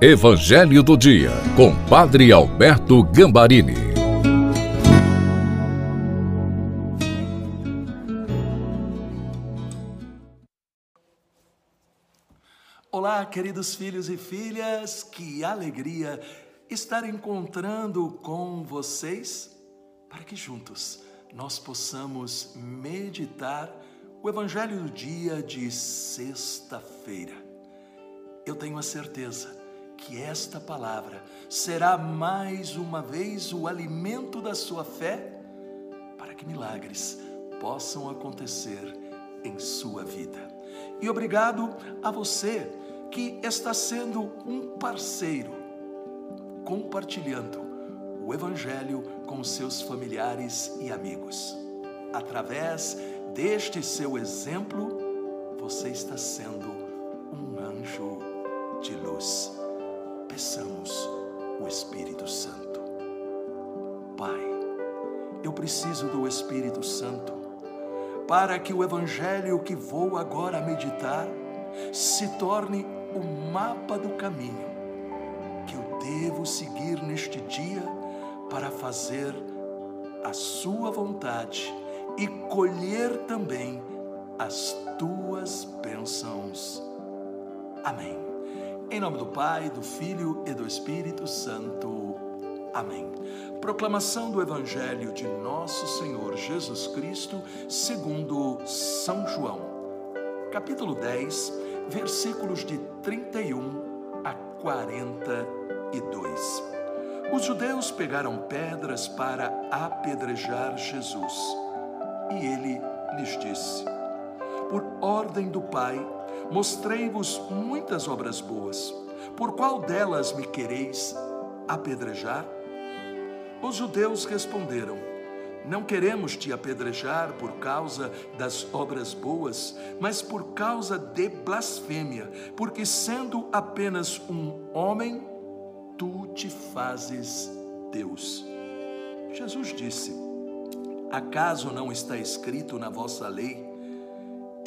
Evangelho do Dia, com Padre Alberto Gambarini. Olá, queridos filhos e filhas, que alegria estar encontrando com vocês para que juntos nós possamos meditar o Evangelho do dia de sexta-feira. Eu tenho a certeza que esta palavra será mais uma vez o alimento da sua fé para que milagres possam acontecer em sua vida. E obrigado a você que está sendo um parceiro, compartilhando o Evangelho com seus familiares e amigos. Através deste seu exemplo, você está sendo um anjo de luz peçamos o Espírito Santo. Pai, eu preciso do Espírito Santo para que o Evangelho que vou agora meditar se torne o mapa do caminho que eu devo seguir neste dia para fazer a Sua vontade e colher também as tuas bênçãos. Amém. Em nome do Pai, do Filho e do Espírito Santo. Amém. Proclamação do Evangelho de Nosso Senhor Jesus Cristo, segundo São João. Capítulo 10, versículos de 31 a 42. Os judeus pegaram pedras para apedrejar Jesus. E ele lhes disse: Por ordem do Pai, Mostrei-vos muitas obras boas. Por qual delas me quereis apedrejar? Os judeus responderam: Não queremos te apedrejar por causa das obras boas, mas por causa de blasfêmia, porque sendo apenas um homem, tu te fazes Deus. Jesus disse: Acaso não está escrito na vossa lei?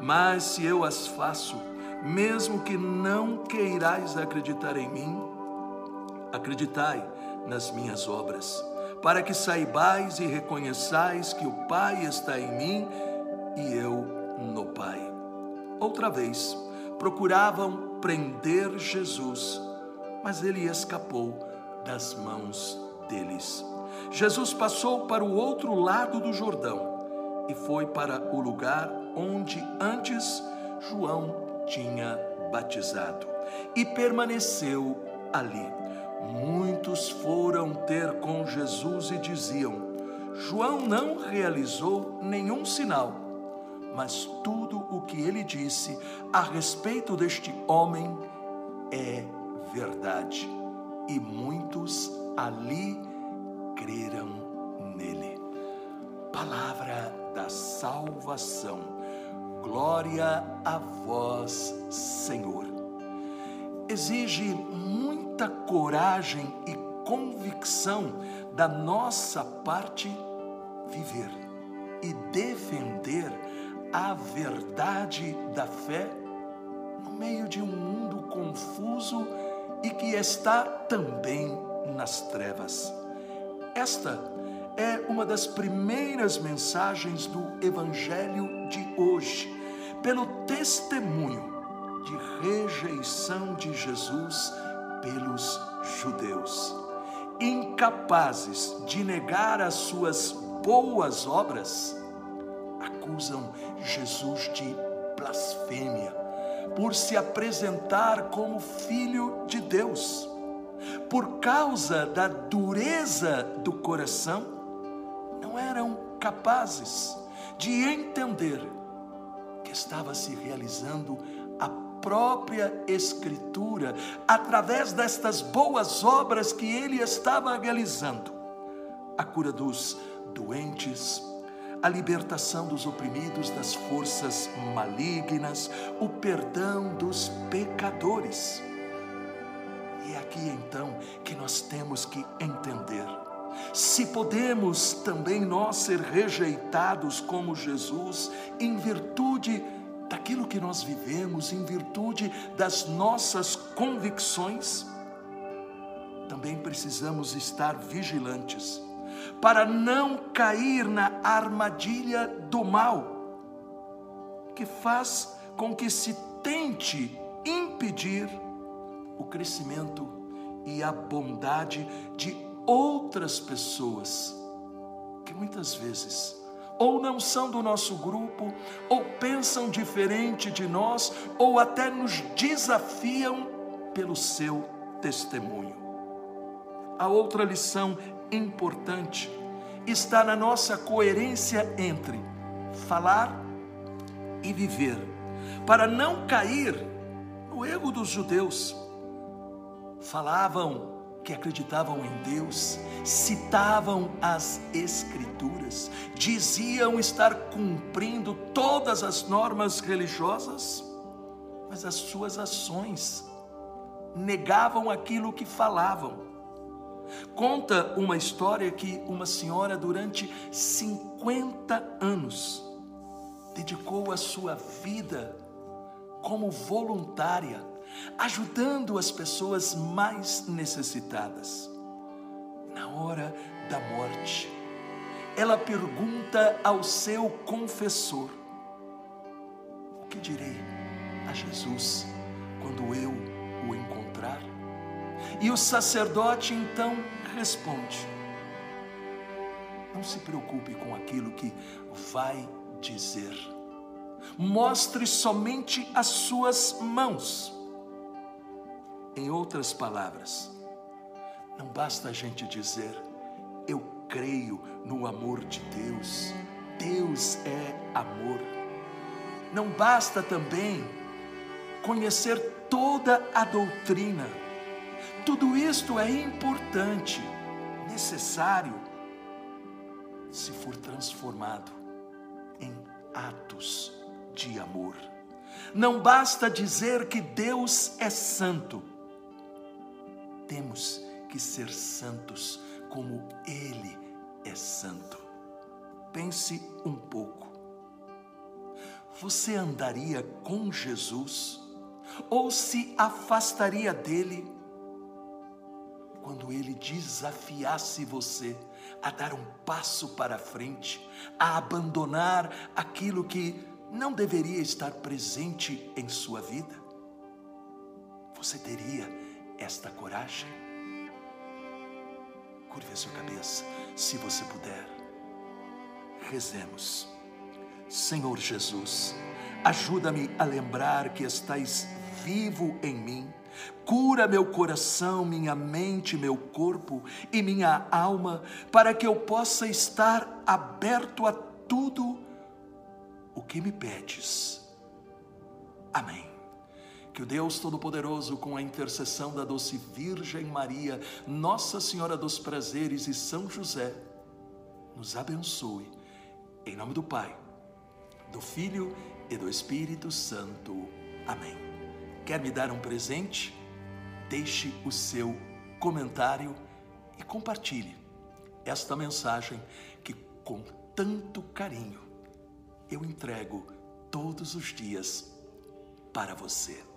Mas se eu as faço, mesmo que não queirais acreditar em mim, acreditai nas minhas obras, para que saibais e reconheçais que o Pai está em mim e eu no Pai. Outra vez, procuravam prender Jesus, mas ele escapou das mãos deles. Jesus passou para o outro lado do Jordão e foi para o lugar onde antes João tinha batizado e permaneceu ali. Muitos foram ter com Jesus e diziam: João não realizou nenhum sinal, mas tudo o que ele disse a respeito deste homem é verdade. E muitos ali creram nele. Palavra da salvação. Glória a vós, Senhor. Exige muita coragem e convicção da nossa parte viver e defender a verdade da fé no meio de um mundo confuso e que está também nas trevas. Esta é uma das primeiras mensagens do Evangelho de hoje, pelo testemunho de rejeição de Jesus pelos judeus. Incapazes de negar as suas boas obras, acusam Jesus de blasfêmia por se apresentar como filho de Deus. Por causa da dureza do coração, não eram capazes de entender estava se realizando a própria Escritura, através destas boas obras que ele estava realizando, a cura dos doentes, a libertação dos oprimidos das forças malignas, o perdão dos pecadores. E é aqui então que nós temos que entender. Se podemos também nós ser rejeitados como Jesus, em virtude daquilo que nós vivemos, em virtude das nossas convicções, também precisamos estar vigilantes para não cair na armadilha do mal, que faz com que se tente impedir o crescimento e a bondade de outras pessoas, que muitas vezes ou não são do nosso grupo, ou pensam diferente de nós, ou até nos desafiam pelo seu testemunho. A outra lição importante está na nossa coerência entre falar e viver, para não cair no erro dos judeus. Falavam que acreditavam em Deus, citavam as Escrituras, diziam estar cumprindo todas as normas religiosas, mas as suas ações negavam aquilo que falavam. Conta uma história que uma senhora, durante 50 anos, dedicou a sua vida como voluntária, ajudando as pessoas mais necessitadas. Na hora da morte, ela pergunta ao seu confessor: O que direi a Jesus quando eu o encontrar? E o sacerdote então responde: Não se preocupe com aquilo que vai dizer. Mostre somente as suas mãos. Em outras palavras, não basta a gente dizer, eu creio no amor de Deus, Deus é amor. Não basta também conhecer toda a doutrina tudo isto é importante, necessário, se for transformado em atos de amor. Não basta dizer que Deus é santo, temos que ser santos como Ele é santo. Pense um pouco. Você andaria com Jesus ou se afastaria dele? quando ele desafiasse você a dar um passo para frente, a abandonar aquilo que não deveria estar presente em sua vida? Você teria esta coragem? Curve a sua cabeça, se você puder. Rezemos. Senhor Jesus, ajuda-me a lembrar que estás vivo em mim Cura meu coração, minha mente, meu corpo e minha alma, para que eu possa estar aberto a tudo o que me pedes. Amém. Que o Deus Todo-Poderoso, com a intercessão da doce Virgem Maria, Nossa Senhora dos Prazeres e São José, nos abençoe. Em nome do Pai, do Filho e do Espírito Santo. Amém. Quer me dar um presente? Deixe o seu comentário e compartilhe esta mensagem que, com tanto carinho, eu entrego todos os dias para você.